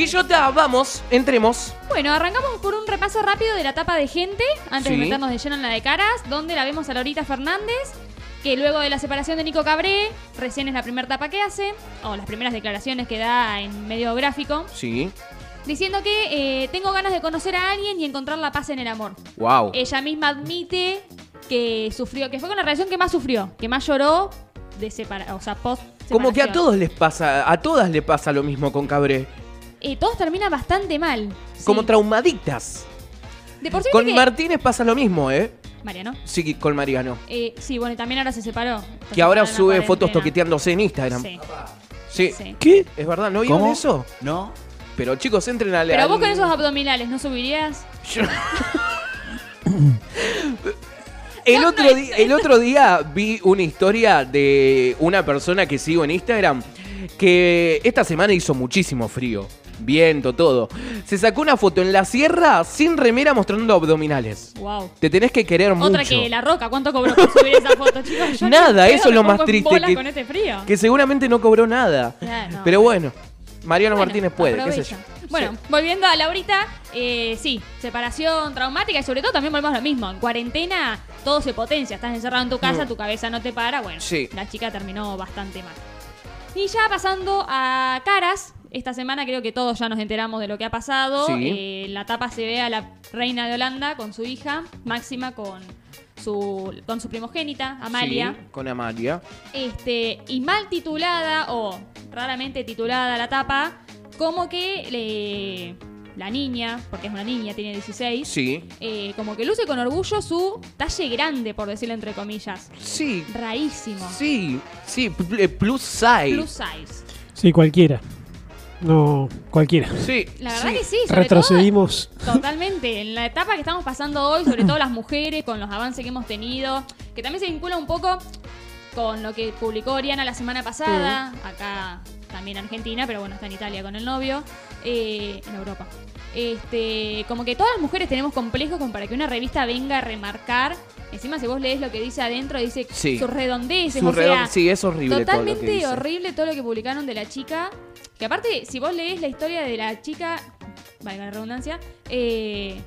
Guillota, vamos, entremos. Bueno, arrancamos por un repaso rápido de la etapa de gente, antes de Sí. meternos de lleno en la de caras, donde la vemos a Lorita Fernández, que luego de la separación de Nico Cabré, recién es la primera etapa que hace, o las primeras declaraciones que da en medio gráfico, Sí. diciendo que eh, tengo ganas de conocer a alguien y encontrar la paz en el amor. Wow. Ella misma admite que sufrió, que fue con la relación que más sufrió, que más lloró de separa, o sea, post Como que a separación. todos les pasa, a todas le pasa lo mismo con Cabré. Eh, todos terminan bastante mal. sí. Como traumaditas. De por sí Con que- Martínez pasa lo mismo, ¿eh? Mariano. Sí, con Mariano. Eh, sí, bueno, y también ahora se separó. Que ahora la sube fotos toqueteándose en Instagram. Sí, Sí. sí. ¿Qué? Es verdad, ¿no vieron eso? ¿No? Pero chicos, entren al. Pero al- vos con esos abdominales, ¿no subirías? Yo- El otro, di- el otro día vi una historia de una persona que sigo en Instagram que esta semana hizo muchísimo frío, viento, todo. Se sacó una foto en la sierra sin remera mostrando abdominales. Wow. Te tenés que querer mucho. Otra que La Roca, ¿cuánto cobró por subir esa foto, chicos? Yo Nada, eso es lo más triste que- con este frío. Que seguramente no cobró nada. No. Pero bueno, Mariano Bueno, Martínez puede, qué sé yo. aprovecha. Bueno, volviendo a Laurita, eh, sí, separación traumática y sobre todo también volvemos a lo mismo. En cuarentena todo se potencia, estás encerrado en tu casa, Mm. tu cabeza no te para. Bueno, Sí. la chica terminó bastante mal. Y ya pasando a caras, esta semana creo que todos ya nos enteramos de lo que ha pasado. Sí. Eh, en la tapa se ve a la reina de Holanda con su hija, Máxima con su, con su primogénita, Amalia. Sí, con Amalia. Este, y mal titulada o raramente titulada la tapa, como que le- la niña, porque es una niña, tiene 16, Sí. eh, como que luce con orgullo su talle grande, por decirlo entre comillas. Sí. Rarísimo. Sí, sí, pl- plus size. Plus size. Sí, cualquiera. No, cualquiera. Sí. La verdad sí. que sí, sobre Retrocedimos. todo, totalmente. En la etapa que estamos pasando hoy, sobre todo las mujeres, con los avances que hemos tenido, que también se vincula un poco con lo que publicó Oriana la semana pasada, acá también en Argentina, pero bueno, está en Italia con el novio, eh, en Europa. Este, como que todas las mujeres tenemos complejos como para que una revista venga a remarcar. Encima, si vos lees lo que dice adentro, dice Sí. sus redondeces, Su o sea, redon- sí, es horrible todo lo que Totalmente dice. horrible todo lo que publicaron de la chica. Que aparte, si vos lees la historia de la chica, valga la redundancia, eh,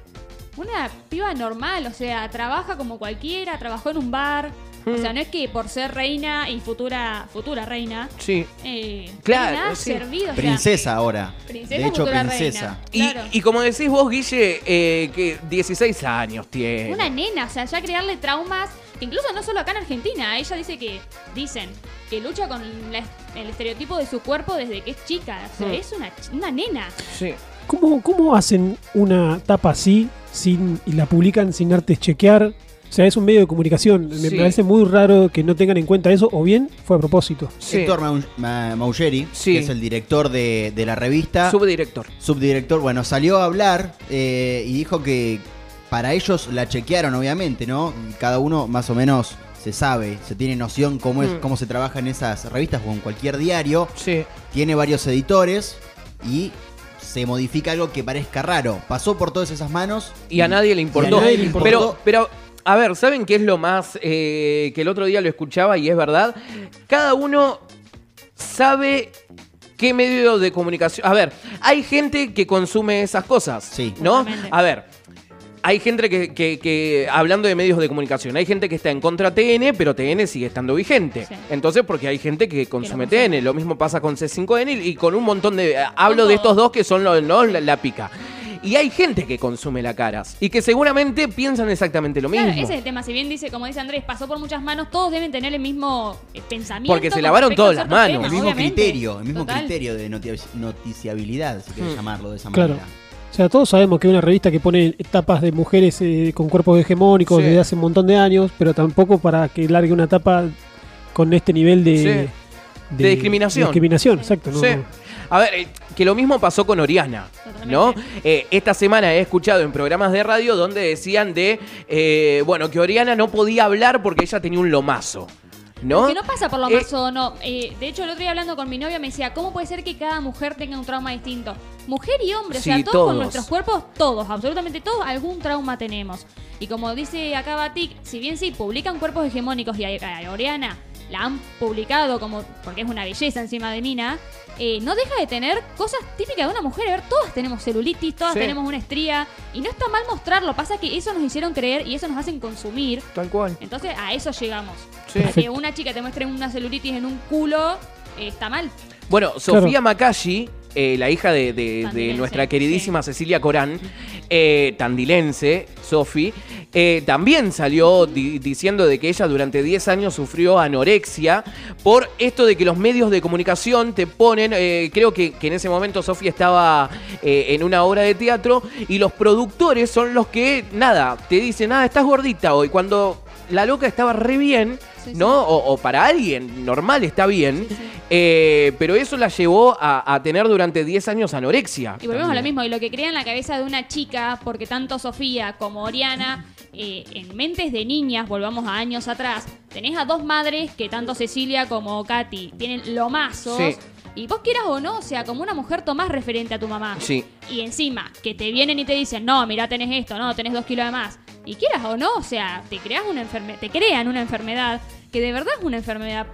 una piba normal, o sea, trabaja como cualquiera, trabajó en un bar. O Mm. sea, no es que por ser reina y futura futura reina, Sí. eh, Claro, nada sí. servido. o sea, Princesa ahora. princesa de hecho, princesa. reina. Y, Claro. y como decís vos, Guille, eh, que 16 años tiene. Una nena, o sea, ya crearle traumas, que incluso no solo acá en Argentina, ella dice que, dicen, que lucha con la- el estereotipo de su cuerpo desde que es chica, o sea, Mm. es una, ch- una nena. Sí. ¿Cómo, ¿Cómo hacen una tapa así sin, y la publican sin antes chequear? O sea, es un medio de comunicación. Me Sí. parece muy raro que no tengan en cuenta eso, o bien fue a propósito. Sí. Héctor Mau- Ma- Maugeri, Sí. que es el director de, de la revista, Subdirector. subdirector, bueno, salió a hablar eh, y dijo que para ellos la chequearon, obviamente, ¿no? Cada uno más o menos se sabe, se tiene noción cómo, es, Mm. cómo se trabaja en esas revistas o en cualquier diario. Sí. Tiene varios editores y se modifica algo que parezca raro. Pasó por todas esas manos Y a nadie le importó. nadie le importó. Pero, pero, a ver, ¿saben qué es lo más eh, que el otro día lo escuchaba y es verdad? Cada uno sabe qué medio de comunicación. A ver, hay gente que consume esas cosas. Sí. ¿No? A ver. Hay gente que, que- que, hablando de medios de comunicación, hay gente que está en contra TN, pero TN sigue estando vigente. Sí. Entonces, porque hay gente que consume. TN. Lo mismo pasa con C5N y con un montón de... Hablo de estos dos que son los, ¿no? la, la pica. Y hay gente que consume la caras y que seguramente piensan exactamente lo mismo. Claro, ese es el tema. Si bien dice, como dice Andrés, pasó por muchas manos, todos deben tener el mismo eh, pensamiento. Porque se lavaron todas las manos. temas, el mismo obviamente. criterio, el mismo Total. criterio de noti- noticiabilidad, si querés Hmm. llamarlo de esa Claro. O sea, todos sabemos que hay una revista que pone tapas de mujeres eh, con cuerpos hegemónicos Sí. desde hace un montón de años, pero tampoco para que largue una tapa con este nivel de, Sí. De discriminación. de discriminación, exacto. ¿no? Sí. A ver, eh, que lo mismo pasó con Oriana. ¿no? Eh, esta semana he escuchado en programas de radio donde decían de, eh, bueno, que Oriana no podía hablar porque ella tenía un lomazo, ¿no? Que no pasa por lo Eh, mazo, no. Eh, de hecho, el otro día hablando con mi novia me decía, ¿cómo puede ser que cada mujer tenga un trauma distinto? Mujer y hombre, o sea, todos, todos. con nuestros cuerpos, todos, absolutamente todos, algún trauma tenemos. Y como dice acá Batik, si bien sí, publican cuerpos hegemónicos y a, a Oriana la han publicado como, porque es una belleza encima de Mina, eh, no deja de tener cosas típicas de una mujer. A ver, todas tenemos celulitis, todas Sí. tenemos una estría, y no está mal mostrarlo, pasa que eso nos hicieron creer y eso nos hacen consumir. Tal cual. Entonces a eso llegamos. Sí. A que una chica te muestre una celulitis en un culo, eh, está mal. Bueno, Sofía Makashi, eh, la hija de, de- de Tandilense, nuestra queridísima Cecilia Corán, eh, tandilense, Sofi, eh, también salió di- diciendo de que ella durante 10 años sufrió anorexia por esto de que los medios de comunicación te ponen, creo que, que en ese momento Sofía estaba en una obra de teatro y los productores son los que, nada, te dicen, nada, estás gordita hoy, cuando la loca estaba re bien, Sí. ¿no? O, o para alguien normal está bien. Eh, pero eso la llevó a, a tener durante 10 años anorexia. Y volvemos a lo mismo, y lo que crea en la cabeza de una chica, porque tanto Sofía como Oriana, eh, en mentes de niñas, volvamos a años atrás, tenés a dos madres que tanto Cecilia como Katy tienen lomazos. Sí. Y vos quieras o no, o sea, como una mujer tomás referente a tu mamá. Sí. Y encima, que te vienen y te dicen, no, mira, tenés esto, no, tenés dos kilos de más. Y quieras o no, o sea, te creas una enfermedad, te crean una enfermedad que de verdad es una enfermedad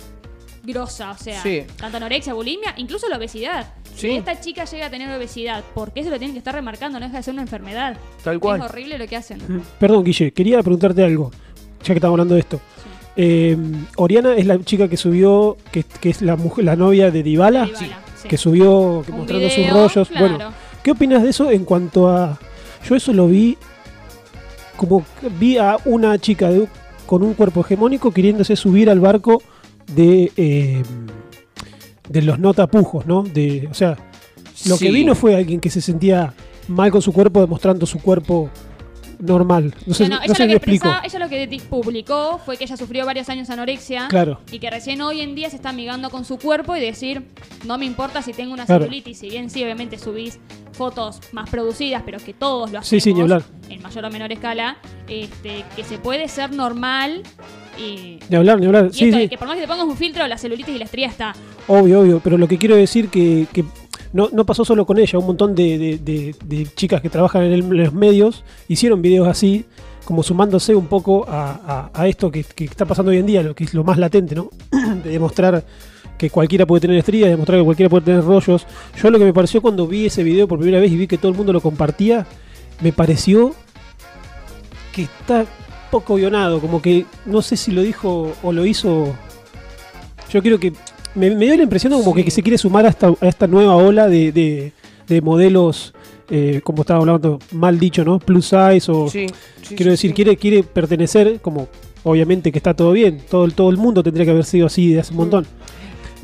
grosa, o sea, Sí. tanto anorexia, bulimia, incluso la obesidad. Sí. Si esta chica llega a tener obesidad, ¿por qué se lo tienen que estar remarcando? No deja de ser una enfermedad. Tal cual. Es horrible lo que hacen. Mm, Perdón, Guille, quería preguntarte algo, ya que estamos hablando de esto. Eh, Oriana es la chica que subió, que, que es la mujer, la novia de Dybala, que subió que mostrando sus rollos. claro. Bueno, ¿qué opinas de eso en cuanto a... Yo eso lo vi como vi a una chica de- con un cuerpo hegemónico queriéndose subir al barco de, eh, de los no tapujos, ¿no? De, o sea, lo que Sí. vino fue alguien que se sentía mal con su cuerpo demostrando su cuerpo normal. No sé, No, no, no ella, sé lo si que expresaba- ella lo que publicó fue que ella sufrió varios años anorexia Claro. y que recién hoy en día se está amigando con su cuerpo y decir, no me importa si tengo una Claro. celulitis, si bien sí, obviamente subís fotos más producidas, pero que todos lo hacemos Sí, sí, ni hablar. en mayor o menor escala, este, que se puede ser normal y, Ni hablar, ni hablar. y Sí, esto de que por más que te pongas un filtro, la celulitis y la estría está. Obvio, obvio, pero lo que quiero decir que, que no, no pasó solo con ella, un montón de, de- de- de chicas que trabajan en, el- en los medios hicieron videos así, como sumándose un poco a, a- a esto que, que está pasando hoy en día, lo que es lo más latente, ¿no? de demostrar que cualquiera puede tener de demostrar que cualquiera puede tener rollos. Yo lo que me pareció cuando vi ese video por primera vez y vi que todo el mundo lo compartía, me pareció que está poco guionado, como que no sé si lo dijo o lo hizo. Yo creo que me, me dio la impresión como Sí. que, se quiere sumar a esta, a esta nueva ola de, de- de modelos, eh, como estaba hablando, mal dicho, ¿no? Plus size o... Sí, sí, quiero decir, quiere, quiere pertenecer, como obviamente que está todo bien, todo, el- todo el mundo tendría que haber sido así de hace un montón.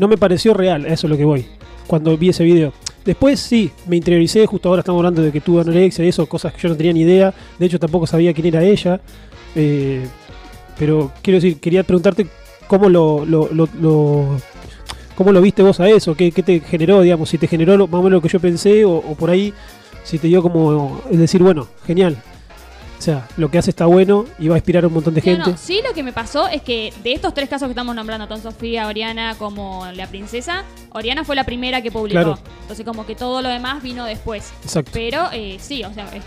No me pareció real, eso es lo que voy, cuando vi ese video. Después sí, me interioricé, justo ahora estamos hablando de que tuvo anorexia y eso, cosas que yo no tenía ni idea, de hecho tampoco sabía quién era ella, eh, pero quiero decir, quería preguntarte cómo lo, lo, lo- lo- cómo lo viste vos a eso, qué, qué te generó, digamos, si te generó más o menos lo que yo pensé o por ahí, si te dio como, es decir, bueno, genial, o sea, lo que hace está bueno y va a inspirar a un montón de No, gente. no, sí lo que me pasó es que de estos tres casos que estamos nombrando, tanto Sofía, Oriana como la princesa, Oriana fue la primera que publicó. Claro. Entonces como que todo lo demás vino después. Exacto. Pero eh, sí, o sea, es-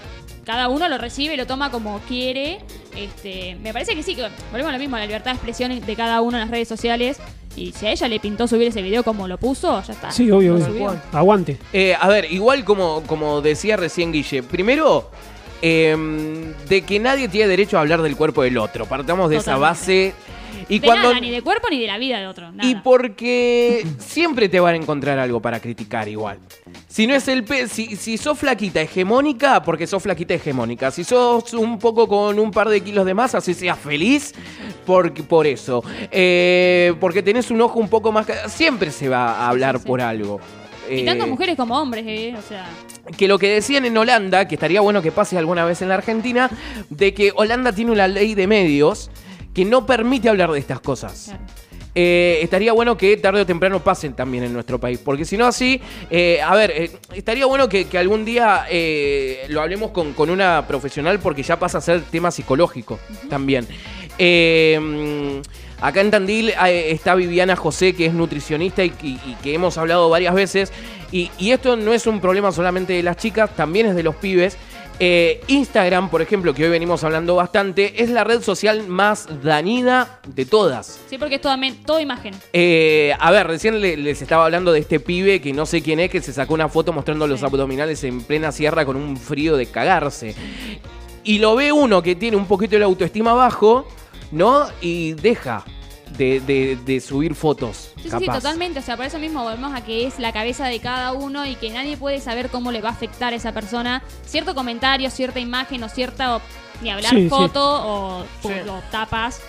cada uno lo recibe lo toma como quiere. Este, me parece que sí, que volvemos a lo mismo, la libertad de expresión de cada uno en las redes sociales. Y si a ella le pintó subir ese video como lo puso, ya está. Sí, obvio, obvio. Aguante. Eh, a ver, igual como, como decía recién Guille, primero, em, de que nadie tiene derecho a hablar del cuerpo del otro. Partamos de esa base. Y de cuando. nada, ni de cuerpo ni de la vida de otro. Nada. Y porque siempre te van a encontrar algo para criticar igual. Si no es el pe si, si sos flaquita hegemónica, porque sos flaquita hegemónica. Si sos un poco con un par de kilos de más, así seas feliz, por, por eso. Eh, porque tenés un ojo un poco más... Siempre se va a hablar Sí, sí. por algo. Y tanto Eh, mujeres como hombres, eh, o sea. Que lo que decían en Holanda, que estaría bueno que pase alguna vez en la Argentina, de que Holanda tiene una ley de medios que no permite hablar de estas cosas. claro. Eh, estaría bueno que tarde o temprano pasen también en nuestro país, porque si no así, eh, a ver, eh, estaría bueno que, que algún día lo hablemos con, con una profesional porque ya pasa a ser tema psicológico también. Eh, Acá en Tandil eh, está Viviana José, que es nutricionista y, y- y que hemos hablado varias veces. Y, y esto no es un problema solamente de las chicas, también es de los pibes. Eh, Instagram, por ejemplo, que hoy venimos hablando bastante, es la red social más dañina de todas. Sí, porque es toda, toda imagen. Eh, a ver, recién le- les estaba hablando de este pibe que no sé quién es, que se sacó una foto mostrando los Sí. abdominales en plena sierra con un frío de cagarse. Y lo ve uno que tiene un poquito de autoestima bajo, ¿no? Y deja de, de- de subir fotos. Sí, sí, totalmente. O sea, por eso mismo volvemos a que es la cabeza de cada uno y que nadie puede saber cómo le va a afectar a esa persona cierto comentario, cierta imagen o cierta, ni hablar Sí, sí. foto o, pu- Sí. o tapas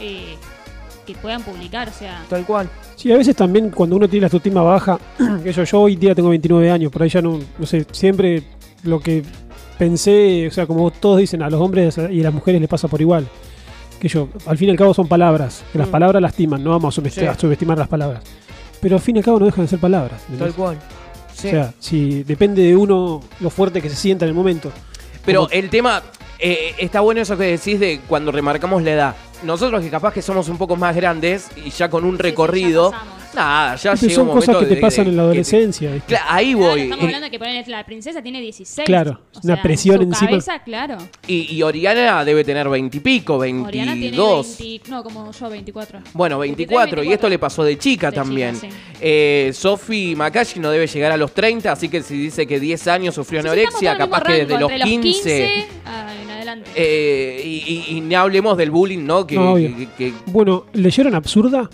eh, que puedan publicar. O sea, Tal cual. Sí, a veces también cuando uno tiene la autoestima baja, que yo, yo hoy día tengo 29 años, por ahí ya no, no sé, siempre lo que pensé, o sea, como todos dicen, a los hombres y a las mujeres les pasa por igual. Que yo, al fin y al cabo son palabras, que las Mm. palabras lastiman, no vamos a subestimar, Sí. a subestimar las palabras. Pero al fin y al cabo no dejan de ser palabras. ¿entendés? Tal cual. Sí. O sea, si depende de uno lo fuerte que se sienta en el momento. Pero Como- el tema, eh, está bueno eso que decís de cuando remarcamos la edad. Nosotros que capaz que somos un poco más grandes y ya con un sí, sí, recorrido. Nada, ya llega son un cosas momento que te de- pasan de- en la te- adolescencia. ¿viste? Cla- ahí Claro, voy. estamos Y- hablando de que la princesa tiene 16. Claro, O una sea, presión su encima. cabeza, claro. Y, y Oriana debe tener veintipico, Oriana tiene veintidós. 20, no, como yo, 24. Bueno, 24, y esto le pasó de chica De también. chica, sí. Eh, Sophie Makashi no debe llegar a los 30, así que si dice que 10 años sufrió anorexia, estamos capaz que desde los rango, entre 15. ah, en adelante. eh, y, y- y ni hablemos del bullying, ¿no? Que, No, que- que- Bueno, ¿leyeron Absurda?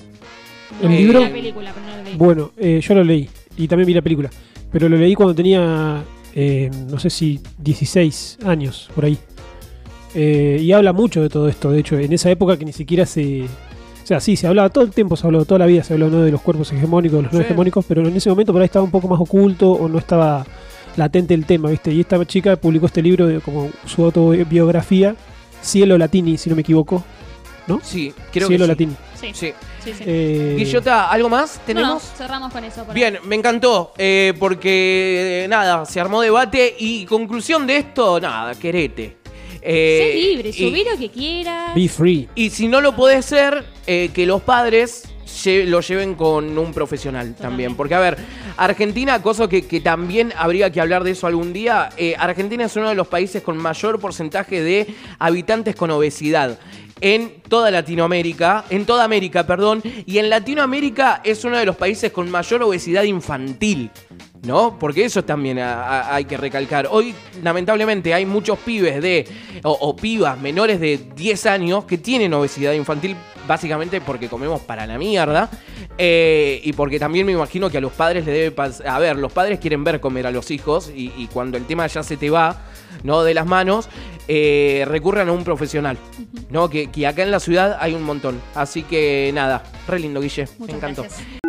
No, el vi libro- la película, pero no la leí. Bueno, eh, yo lo leí y también vi la película. Pero lo leí cuando tenía, eh, no sé si 16 años, por ahí. Eh, y habla mucho de todo esto. De hecho, en esa época que ni siquiera se. O sea, sí, se hablaba todo el tiempo, se habló toda la vida, se habló ¿no? de los cuerpos hegemónicos, de los no hegemónicos, pero en ese momento por ahí estaba un poco más oculto o no estaba latente el tema, ¿viste? Y esta chica publicó este libro de, como su autobiografía, Cielo Latini, si no me equivoco. sí, creo Cielo que sí. Latini. Sí, sí, Sí. sí. Eh, Guillota, ¿algo más No, tenemos? no, cerramos con eso. por ahí. Bien, me encantó, eh, porque eh, nada, se armó debate y conclusión de esto, nada, querete. Eh, sé libre, y- subí lo que quieras. Be free. Y si no lo podés ser, eh, que los padres lle- lo lleven con un profesional también. Porque, a ver, Argentina, cosa que, que también habría que hablar de eso algún día, eh, Argentina es uno de los países con mayor porcentaje de habitantes con obesidad. En toda Latinoamérica, en toda América, perdón, y en Latinoamérica es uno de los países con mayor obesidad infantil. ¿No? Porque eso también hay que recalcar. Hoy, lamentablemente, hay muchos pibes de. O, o pibas menores de 10 años que tienen obesidad infantil, básicamente porque comemos para la mierda. eh, y porque también me imagino que a los padres le debe pasar. A ver, los padres quieren ver comer a los hijos. Y, y cuando el tema ya se te va, ¿no? De las manos, eh, recurran a un profesional. ¿No? Que, que acá en la ciudad hay un montón. Así que nada, re lindo, Guille. me encantó. gracias.